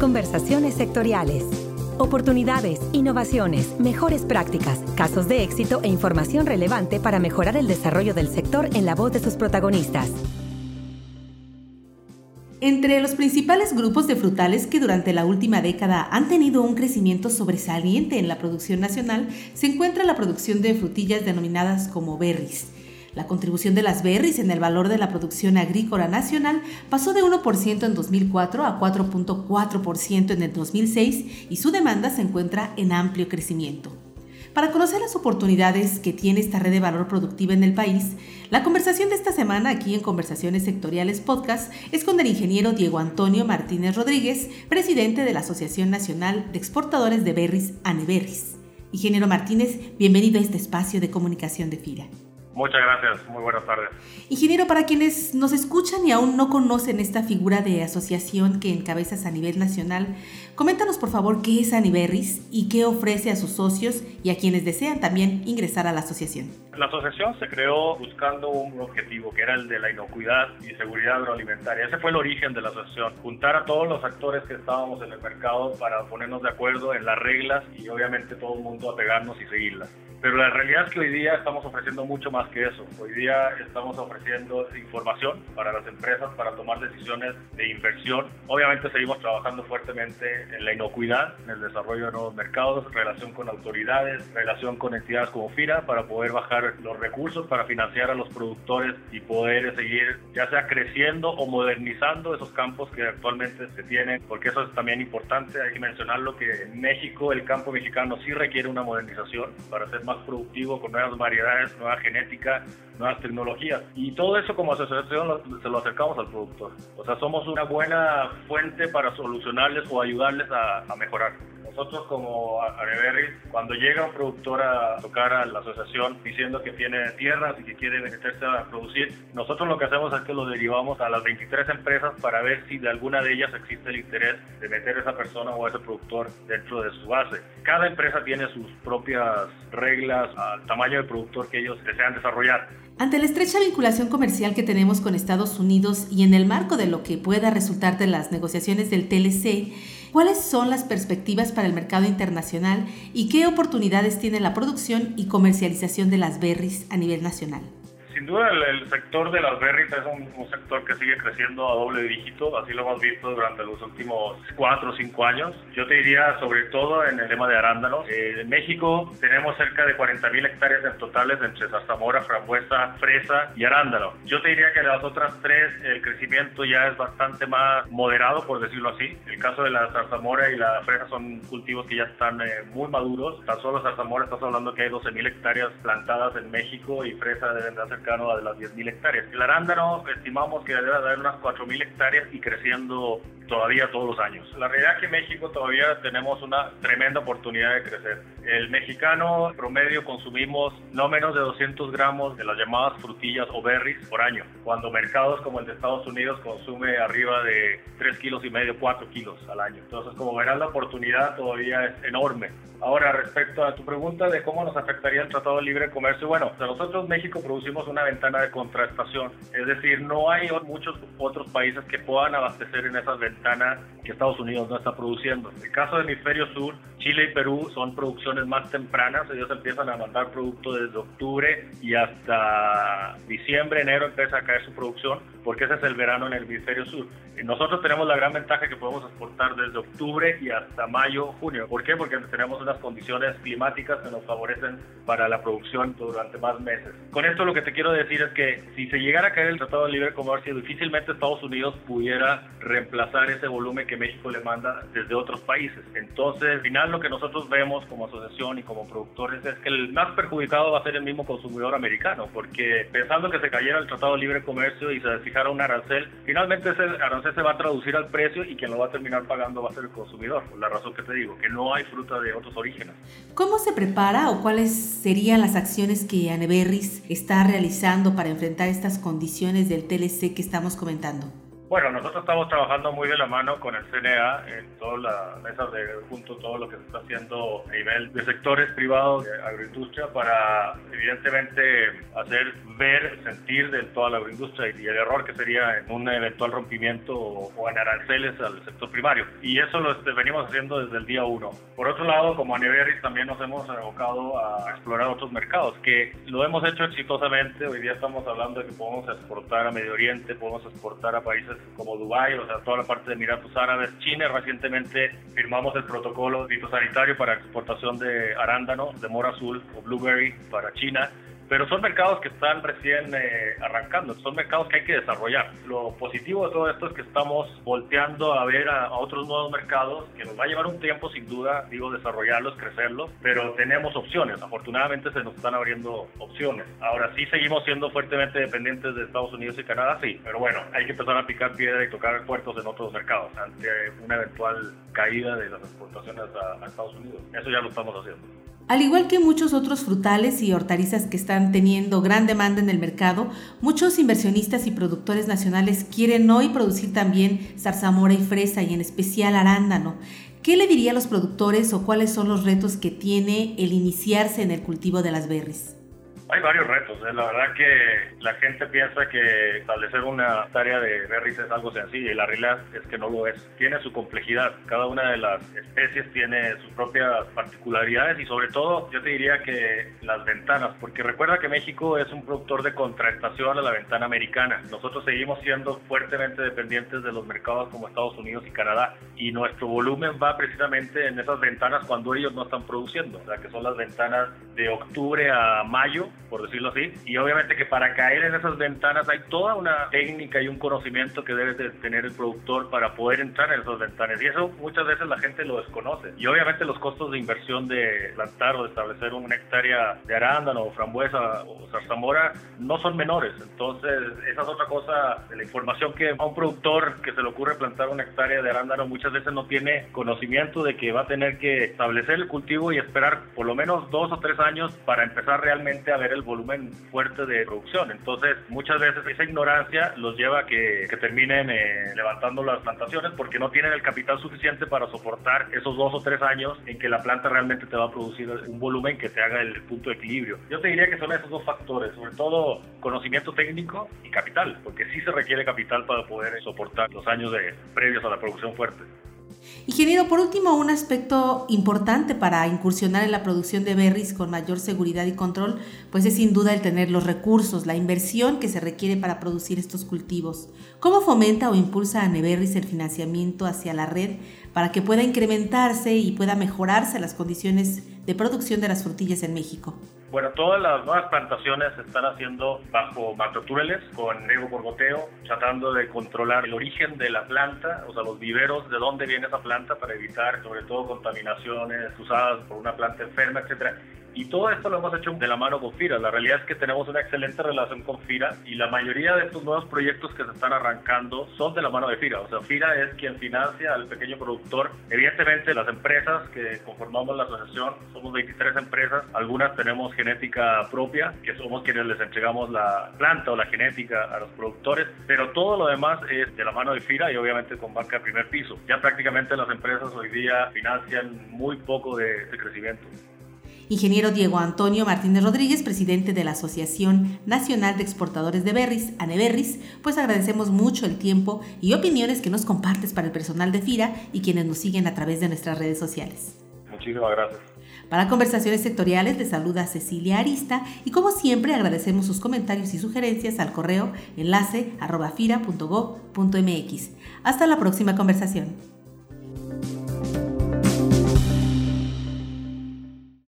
Conversaciones sectoriales. Oportunidades, innovaciones, mejores prácticas, casos de éxito e información relevante para mejorar el desarrollo del sector en la voz de sus protagonistas. Entre los principales grupos de frutales que durante la última década han tenido un crecimiento sobresaliente en la producción nacional se encuentra la producción de frutillas denominadas como berries la contribución de las berries en el valor de la producción agrícola nacional pasó de 1% en 2004 a 4.4% en el 2006 y su demanda se encuentra en amplio crecimiento. Para conocer las oportunidades que tiene esta red de valor productiva en el país, la conversación de esta semana aquí en Conversaciones Sectoriales Podcast es con el ingeniero Diego Antonio Martínez Rodríguez, presidente de la Asociación Nacional de Exportadores de Berries, ANEBERRIS. Ingeniero Martínez, bienvenido a este espacio de comunicación de FIRA. Muchas gracias, muy buenas tardes. Ingeniero, para quienes nos escuchan y aún no conocen esta figura de asociación que encabezas a nivel nacional, coméntanos por favor qué es Aniberris y qué ofrece a sus socios y a quienes desean también ingresar a la asociación. La asociación se creó buscando un objetivo que era el de la inocuidad y seguridad agroalimentaria. Ese fue el origen de la asociación, juntar a todos los actores que estábamos en el mercado para ponernos de acuerdo en las reglas y obviamente todo el mundo apegarnos y seguirlas. Pero la realidad es que hoy día estamos ofreciendo mucho más que eso. Hoy día estamos ofreciendo información para las empresas para tomar decisiones de inversión. Obviamente seguimos trabajando fuertemente en la inocuidad, en el desarrollo de nuevos mercados, relación con autoridades, relación con entidades como FIRA para poder bajar los recursos para financiar a los productores y poder seguir ya sea creciendo o modernizando esos campos que actualmente se tienen, porque eso es también importante, hay que mencionarlo que en México el campo mexicano sí requiere una modernización para ser más productivo con nuevas variedades, nueva genética, nuevas tecnologías. Y todo eso como asociación se lo acercamos al productor. O sea, somos una buena fuente para solucionarles o ayudarles a, a mejorar. Nosotros como Areberry, cuando llega un productor a tocar a la asociación diciendo que tiene tierras y que quiere meterse a producir, nosotros lo que hacemos es que lo derivamos a las 23 empresas para ver si de alguna de ellas existe el interés de meter a esa persona o a ese productor dentro de su base. Cada empresa tiene sus propias reglas al tamaño del productor que ellos desean desarrollar. Ante la estrecha vinculación comercial que tenemos con Estados Unidos y en el marco de lo que pueda resultar de las negociaciones del TLC, ¿Cuáles son las perspectivas para el mercado internacional y qué oportunidades tiene la producción y comercialización de las berries a nivel nacional? Sin duda el, sector de las berries es un, sector que sigue creciendo a doble dígito, así lo hemos visto durante los últimos cuatro o cinco años. Yo te diría sobre todo en el tema de arándanos. Eh, en México tenemos cerca de 40 mil hectáreas en totales entre zarzamora, frambuesa, fresa y arándano. Yo te diría que las otras tres el crecimiento ya es bastante más moderado, por decirlo así. El caso de la zarzamora y la fresa son cultivos que ya están eh, muy maduros. Tan solo zarzamora estás hablando que hay 12 mil hectáreas plantadas en México y fresa deben de hacer cercano de las 10.000 hectáreas. El arándano estimamos que debe haber unas 4.000 hectáreas y creciendo todavía todos los años. La realidad es que México todavía tenemos una tremenda oportunidad de crecer. El mexicano promedio consumimos no menos de 200 gramos de las llamadas frutillas o berries por año, cuando mercados como el de Estados Unidos consume arriba de 3 kilos y medio, 4 kilos al año. Entonces, como verán, la oportunidad todavía es enorme. Ahora, respecto a tu pregunta de cómo nos afectaría el Tratado de Libre Comercio, bueno, nosotros México producimos una ventana de contrastación, es decir, no hay muchos otros países que puedan abastecer en esas ventanas ventana que Estados Unidos no está produciendo. En el caso del hemisferio sur, Chile y Perú son producciones más tempranas, ellos empiezan a mandar producto desde octubre y hasta diciembre, enero empieza a caer su producción, porque ese es el verano en el hemisferio sur. Y nosotros tenemos la gran ventaja que podemos exportar desde octubre y hasta mayo, junio. ¿Por qué? Porque tenemos una condiciones climáticas que nos favorecen para la producción durante más meses. Con esto lo que te quiero decir es que si se llegara a caer el Tratado de Libre Comercio, difícilmente Estados Unidos pudiera reemplazar ese volumen que México le manda desde otros países. Entonces, al final lo que nosotros vemos como asociación y como productores es que el más perjudicado va a ser el mismo consumidor americano, porque pensando que se cayera el Tratado de Libre Comercio y se fijara un arancel, finalmente ese arancel se va a traducir al precio y quien lo va a terminar pagando va a ser el consumidor. Por la razón que te digo, que no hay fruta de otros ¿Cómo se prepara o cuáles serían las acciones que Aneberris está realizando para enfrentar estas condiciones del TLC que estamos comentando? Bueno, nosotros estamos trabajando muy de la mano con el CNA en toda la mesa de junto todo lo que se está haciendo a nivel de sectores privados de agroindustria para evidentemente hacer ver, sentir de toda la agroindustria y el error que sería en un eventual rompimiento o, en aranceles al sector primario. Y eso lo este, venimos haciendo desde el día uno. Por otro lado, como Aneveris también nos hemos abocado a explorar otros mercados, que lo hemos hecho exitosamente. Hoy día estamos hablando de que podemos exportar a Medio Oriente, podemos exportar a países como Dubái, o sea, toda la parte de Emiratos Árabes, China. Recientemente firmamos el protocolo fitosanitario para exportación de arándanos de mora azul o blueberry para China pero son mercados que están recién eh, arrancando, son mercados que hay que desarrollar. Lo positivo de todo esto es que estamos volteando a ver a, otros nuevos mercados que nos va a llevar un tiempo sin duda, digo, desarrollarlos, crecerlos, pero tenemos opciones, afortunadamente se nos están abriendo opciones. Ahora sí seguimos siendo fuertemente dependientes de Estados Unidos y Canadá, sí, pero bueno, hay que empezar a picar piedra y tocar puertos en otros mercados ante una eventual caída de las exportaciones a Estados Unidos. Eso ya lo estamos haciendo. Al igual que muchos otros frutales y hortalizas que están teniendo gran demanda en el mercado, muchos inversionistas y productores nacionales quieren hoy producir también zarzamora y fresa y en especial arándano. ¿Qué le diría a los productores o cuáles son los retos que tiene el iniciarse en el cultivo de las berries? Hay varios retos. ¿eh? La verdad que la gente piensa que establecer una tarea de berries es algo sencillo y la realidad es que no lo es. Tiene su complejidad. Cada una de las especies tiene sus propias particularidades y sobre todo yo te diría que las ventanas, porque recuerda que México es un productor de contratación a la ventana americana. Nosotros seguimos siendo fuertemente dependientes de los mercados como Estados Unidos y Canadá y nuestro volumen va precisamente en esas ventanas cuando ellos no están produciendo, o sea que son las ventanas de octubre a mayo por decirlo así. Y obviamente que para caer en esas ventanas hay toda una técnica y un conocimiento que debe de tener el productor para poder entrar en esas ventanas. Y eso muchas veces la gente lo desconoce. Y obviamente los costos de inversión de plantar o de establecer una hectárea de arándano o frambuesa o zarzamora no son menores. Entonces, esa es otra cosa de la información que a un productor que se le ocurre plantar una hectárea de arándano muchas veces no tiene conocimiento de que va a tener que establecer el cultivo y esperar por lo menos dos o tres años para empezar realmente a ver el volumen fuerte de producción. Entonces, muchas veces esa ignorancia los lleva a que, terminen eh, levantando las plantaciones porque no tienen el capital suficiente para soportar esos dos o tres años en que la planta realmente te va a producir un volumen que te haga el punto de equilibrio. Yo te diría que son esos dos factores, sobre todo conocimiento técnico y capital, porque sí se requiere capital para poder soportar los años de, previos a la producción fuerte. Ingeniero, por último, un aspecto importante para incursionar en la producción de berries con mayor seguridad y control, pues es sin duda el tener los recursos, la inversión que se requiere para producir estos cultivos. ¿Cómo fomenta o impulsa a Neberris el financiamiento hacia la red para que pueda incrementarse y pueda mejorarse las condiciones de producción de las frutillas en México? Bueno, todas las nuevas plantaciones se están haciendo bajo macrotúneles, con riego por goteo, tratando de controlar el origen de la planta, o sea, los viveros, de dónde viene esa planta para evitar sobre todo contaminaciones usadas por una planta enferma, etcétera. Y todo esto lo hemos hecho de la mano con FIRA. La realidad es que tenemos una excelente relación con FIRA y la mayoría de estos nuevos proyectos que se están arrancando son de la mano de FIRA. O sea, FIRA es quien financia al pequeño productor. Evidentemente, las empresas que conformamos la asociación, somos 23 empresas, algunas tenemos genética propia, que somos quienes les entregamos la planta o la genética a los productores, pero todo lo demás es de la mano de FIRA y obviamente con banca de primer piso. Ya prácticamente las empresas hoy día financian muy poco de, de crecimiento. Ingeniero Diego Antonio Martínez Rodríguez, presidente de la Asociación Nacional de Exportadores de Berries, ANEBerris, pues agradecemos mucho el tiempo y opiniones que nos compartes para el personal de FIRA y quienes nos siguen a través de nuestras redes sociales. Muchísimas gracias. Para conversaciones sectoriales te saluda Cecilia Arista y como siempre agradecemos sus comentarios y sugerencias al correo enlace arroba. Hasta la próxima conversación.